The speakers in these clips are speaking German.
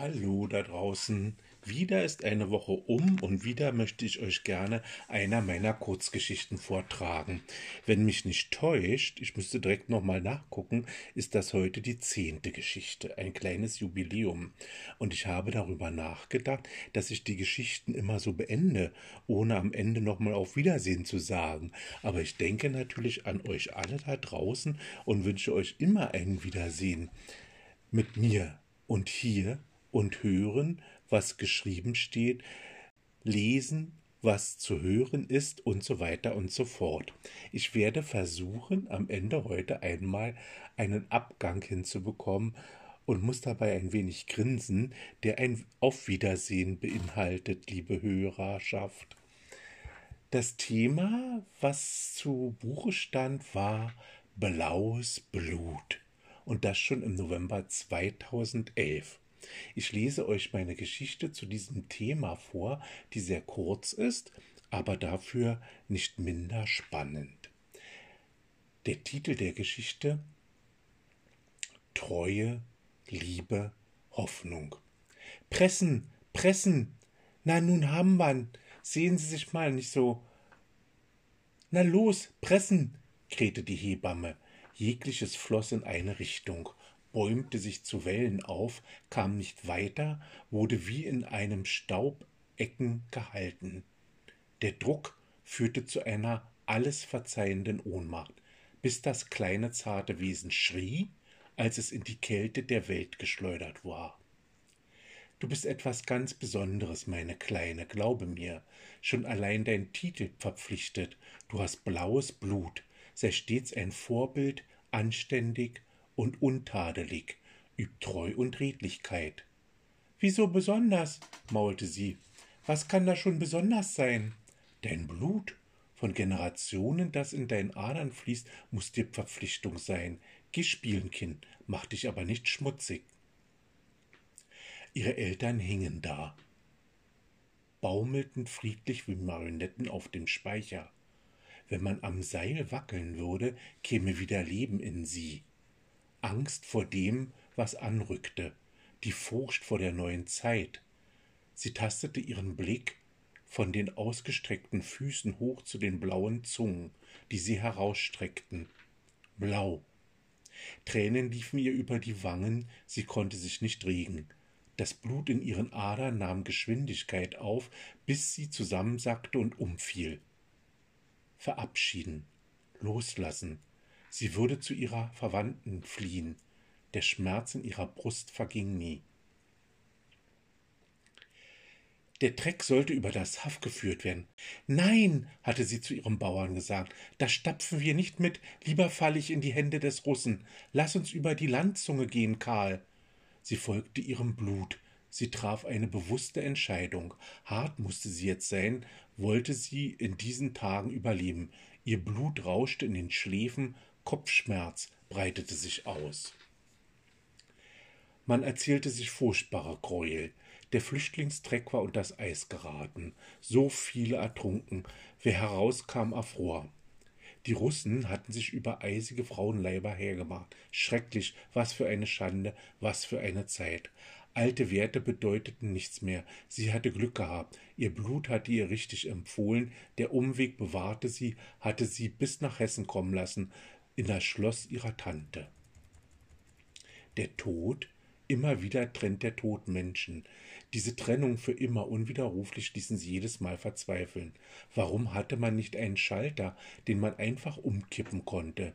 Hallo da draußen. Wieder ist eine Woche um und wieder möchte ich euch gerne einer meiner Kurzgeschichten vortragen. Wenn mich nicht täuscht, ich müsste direkt nochmal nachgucken, ist das heute die zehnte Geschichte, ein kleines Jubiläum. Und ich habe darüber nachgedacht, dass ich die Geschichten immer so beende, ohne am Ende nochmal auf Wiedersehen zu sagen. Aber ich denke natürlich an euch alle da draußen und wünsche euch immer ein Wiedersehen mit mir und hier und hören, was geschrieben steht, lesen, was zu hören ist und so weiter und so fort. Ich werde versuchen, am Ende heute einmal einen Abgang hinzubekommen und muss dabei ein wenig grinsen, der ein Auf Wiedersehen beinhaltet, liebe Hörerschaft. Das Thema, was zu Buche stand, war Blaues Blut und das schon im November 2011. Ich lese euch meine Geschichte zu diesem Thema vor, die sehr kurz ist, aber dafür nicht minder spannend. Der Titel der Geschichte Treue, Liebe, Hoffnung. Pressen, pressen. Na, nun haben wir'n. Sehen Sie sich mal nicht so. Na los, pressen, krähte die Hebamme. Jegliches floss in eine Richtung bäumte sich zu Wellen auf, kam nicht weiter, wurde wie in einem Staubecken gehalten. Der Druck führte zu einer alles verzeihenden Ohnmacht, bis das kleine zarte Wesen schrie, als es in die Kälte der Welt geschleudert war. Du bist etwas ganz Besonderes, meine Kleine, glaube mir. Schon allein dein Titel verpflichtet. Du hast blaues Blut, sei stets ein Vorbild, anständig, und untadelig, übt Treu und Redlichkeit. Wieso besonders? maulte sie. Was kann da schon besonders sein? Dein Blut, von Generationen, das in deinen Adern fließt, muss dir Verpflichtung sein. Geh spielen, Kind, mach dich aber nicht schmutzig. Ihre Eltern hingen da, baumelten friedlich wie Marionetten auf dem Speicher. Wenn man am Seil wackeln würde, käme wieder Leben in sie. Angst vor dem, was anrückte, die Furcht vor der neuen Zeit. Sie tastete ihren Blick von den ausgestreckten Füßen hoch zu den blauen Zungen, die sie herausstreckten. Blau. Tränen liefen ihr über die Wangen, sie konnte sich nicht regen. Das Blut in ihren Adern nahm Geschwindigkeit auf, bis sie zusammensackte und umfiel. Verabschieden, loslassen, Sie würde zu ihrer Verwandten fliehen. Der Schmerz in ihrer Brust verging nie. Der Treck sollte über das Haff geführt werden. Nein, hatte sie zu ihrem Bauern gesagt, da stapfen wir nicht mit, lieber falle ich in die Hände des Russen. Lass uns über die Landzunge gehen, Karl. Sie folgte ihrem Blut, sie traf eine bewusste Entscheidung. Hart musste sie jetzt sein, wollte sie in diesen Tagen überleben. Ihr Blut rauschte in den Schläfen, Kopfschmerz breitete sich aus. Man erzählte sich furchtbare Gräuel. Der Flüchtlingstreck war unter das Eis geraten. So viele ertrunken. Wer herauskam, erfror. Die Russen hatten sich über eisige Frauenleiber hergemacht. Schrecklich, was für eine Schande, was für eine Zeit. Alte Werte bedeuteten nichts mehr. Sie hatte Glück gehabt. Ihr Blut hatte ihr richtig empfohlen. Der Umweg bewahrte sie, hatte sie bis nach Hessen kommen lassen in das Schloss ihrer Tante. Der Tod, immer wieder trennt der Tod Menschen. Diese Trennung für immer unwiderruflich ließen sie jedes Mal verzweifeln. Warum hatte man nicht einen Schalter, den man einfach umkippen konnte?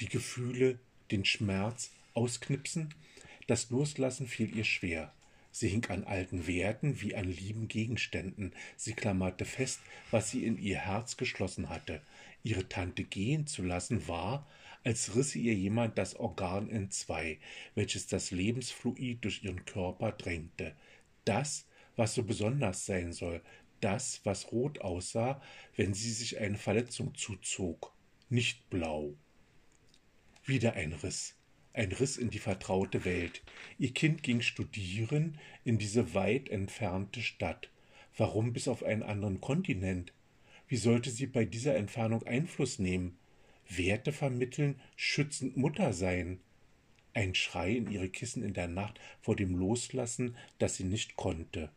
Die Gefühle, den Schmerz ausknipsen? Das Loslassen fiel ihr schwer. Sie hing an alten Werten wie an lieben Gegenständen. Sie klammerte fest, was sie in ihr Herz geschlossen hatte. Ihre Tante gehen zu lassen war, als risse ihr jemand das Organ entzwei, welches das Lebensfluid durch ihren Körper drängte. Das, was so besonders sein soll, das, was rot aussah, wenn sie sich eine Verletzung zuzog, nicht blau. Wieder ein Riss, ein Riss in die vertraute Welt. Ihr Kind ging studieren in diese weit entfernte Stadt. Warum bis auf einen anderen Kontinent? Wie sollte sie bei dieser Entfernung Einfluss nehmen? Werte vermitteln, schützend Mutter sein. ein Schrei in ihre Kissen in der Nacht vor dem Loslassen, das sie nicht konnte.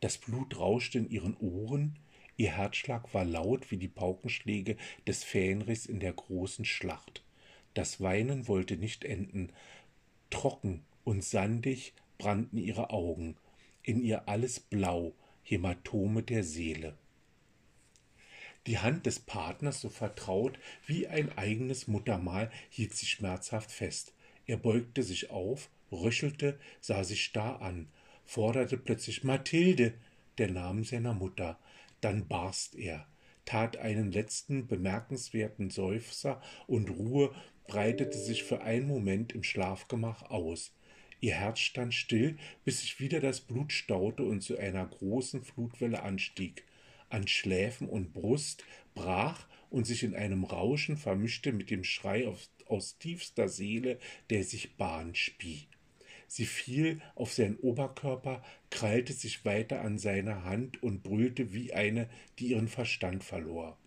Das Blut rauschte in ihren Ohren, ihr Herzschlag war laut wie die Paukenschläge des Fähnrichs in der großen Schlacht. Das Weinen wollte nicht enden. Trocken und sandig brannten ihre Augen, in ihr alles blau, Hämatome der Seele. Die Hand des Partners, so vertraut wie ein eigenes Muttermal, hielt sie schmerzhaft fest. Er beugte sich auf, röchelte, sah sie starr an, forderte plötzlich Mathilde, der Name seiner Mutter. Dann barst er, tat einen letzten bemerkenswerten Seufzer und Ruhe breitete sich für einen Moment im Schlafgemach aus. Ihr Herz stand still, bis sich wieder das Blut staute und zu einer großen Flutwelle anstieg an Schläfen und Brust brach und sich in einem Rauschen vermischte mit dem Schrei aus, aus tiefster Seele, der sich Bahn spie. Sie fiel auf seinen Oberkörper, krallte sich weiter an seine Hand und brüllte wie eine, die ihren Verstand verlor.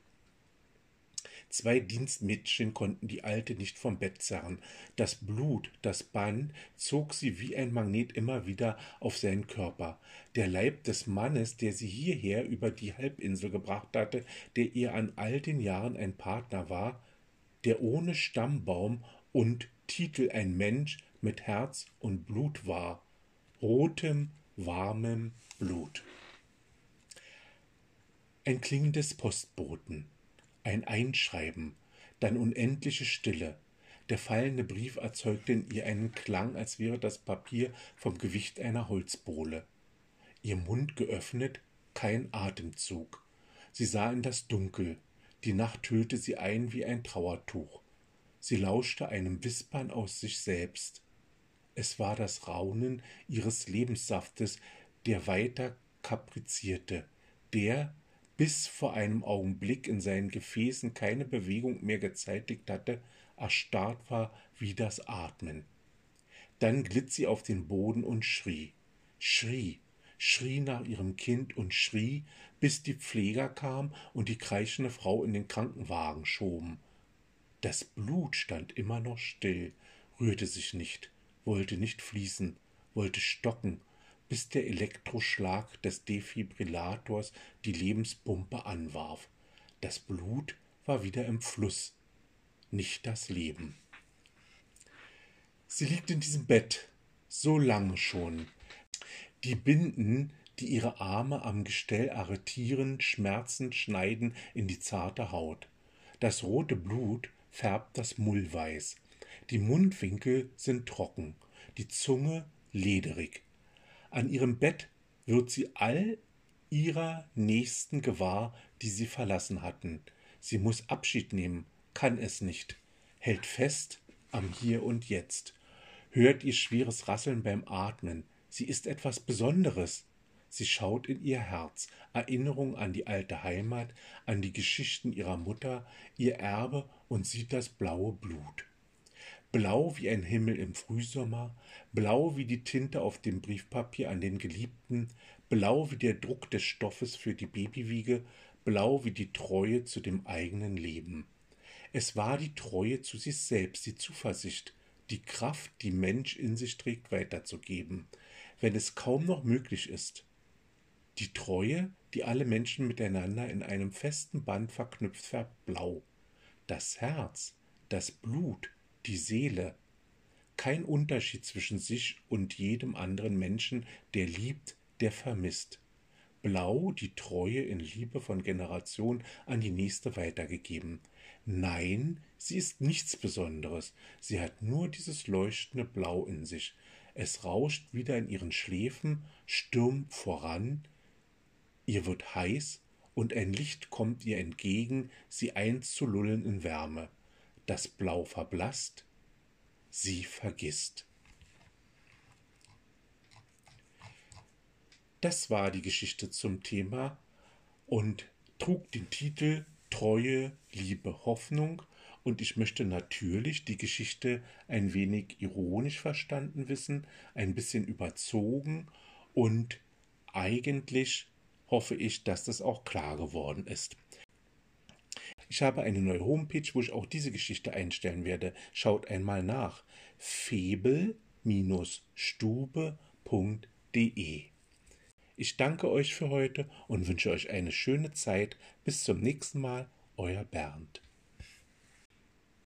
Zwei Dienstmädchen konnten die Alte nicht vom Bett zerren. Das Blut, das Band, zog sie wie ein Magnet immer wieder auf seinen Körper. Der Leib des Mannes, der sie hierher über die Halbinsel gebracht hatte, der ihr an all den Jahren ein Partner war, der ohne Stammbaum und Titel ein Mensch mit Herz und Blut war, rotem, warmem Blut. Ein klingendes Postboten ein Einschreiben, dann unendliche Stille. Der fallende Brief erzeugte in ihr einen Klang, als wäre das Papier vom Gewicht einer Holzbohle. Ihr Mund geöffnet, kein Atemzug. Sie sah in das Dunkel. Die Nacht hüllte sie ein wie ein Trauertuch. Sie lauschte einem Wispern aus sich selbst. Es war das Raunen ihres Lebenssaftes, der weiter kaprizierte, der, bis vor einem Augenblick in seinen Gefäßen keine Bewegung mehr gezeitigt hatte, erstarrt war wie das Atmen. Dann glitt sie auf den Boden und schrie, schrie, schrie nach ihrem Kind und schrie, bis die Pfleger kamen und die kreischende Frau in den Krankenwagen schoben. Das Blut stand immer noch still, rührte sich nicht, wollte nicht fließen, wollte stocken, bis der Elektroschlag des Defibrillators die Lebenspumpe anwarf. Das Blut war wieder im Fluss, nicht das Leben. Sie liegt in diesem Bett, so lange schon. Die Binden, die ihre Arme am Gestell arretieren, schmerzend schneiden in die zarte Haut. Das rote Blut färbt das Mullweiß. Die Mundwinkel sind trocken, die Zunge lederig. An ihrem Bett wird sie all ihrer Nächsten gewahr, die sie verlassen hatten. Sie muss Abschied nehmen, kann es nicht, hält fest am Hier und Jetzt, hört ihr schweres Rasseln beim Atmen. Sie ist etwas Besonderes. Sie schaut in ihr Herz, Erinnerung an die alte Heimat, an die Geschichten ihrer Mutter, ihr Erbe und sieht das blaue Blut blau wie ein Himmel im Frühsommer, blau wie die Tinte auf dem Briefpapier an den Geliebten, blau wie der Druck des Stoffes für die Babywiege, blau wie die Treue zu dem eigenen Leben. Es war die Treue zu sich selbst, die Zuversicht, die Kraft, die Mensch in sich trägt, weiterzugeben, wenn es kaum noch möglich ist. Die Treue, die alle Menschen miteinander in einem festen Band verknüpft, färbt blau. Das Herz, das Blut, die Seele. Kein Unterschied zwischen sich und jedem anderen Menschen, der liebt, der vermisst. Blau die Treue in Liebe von Generation an die nächste weitergegeben. Nein, sie ist nichts Besonderes. Sie hat nur dieses leuchtende Blau in sich. Es rauscht wieder in ihren Schläfen, stürmt voran. Ihr wird heiß und ein Licht kommt ihr entgegen, sie einzulullen in Wärme das Blau verblasst, sie vergisst. Das war die Geschichte zum Thema und trug den Titel Treue, Liebe, Hoffnung. Und ich möchte natürlich die Geschichte ein wenig ironisch verstanden wissen, ein bisschen überzogen und eigentlich hoffe ich, dass das auch klar geworden ist. Ich habe eine neue Homepage, wo ich auch diese Geschichte einstellen werde. Schaut einmal nach. febel-stube.de Ich danke euch für heute und wünsche euch eine schöne Zeit. Bis zum nächsten Mal, euer Bernd.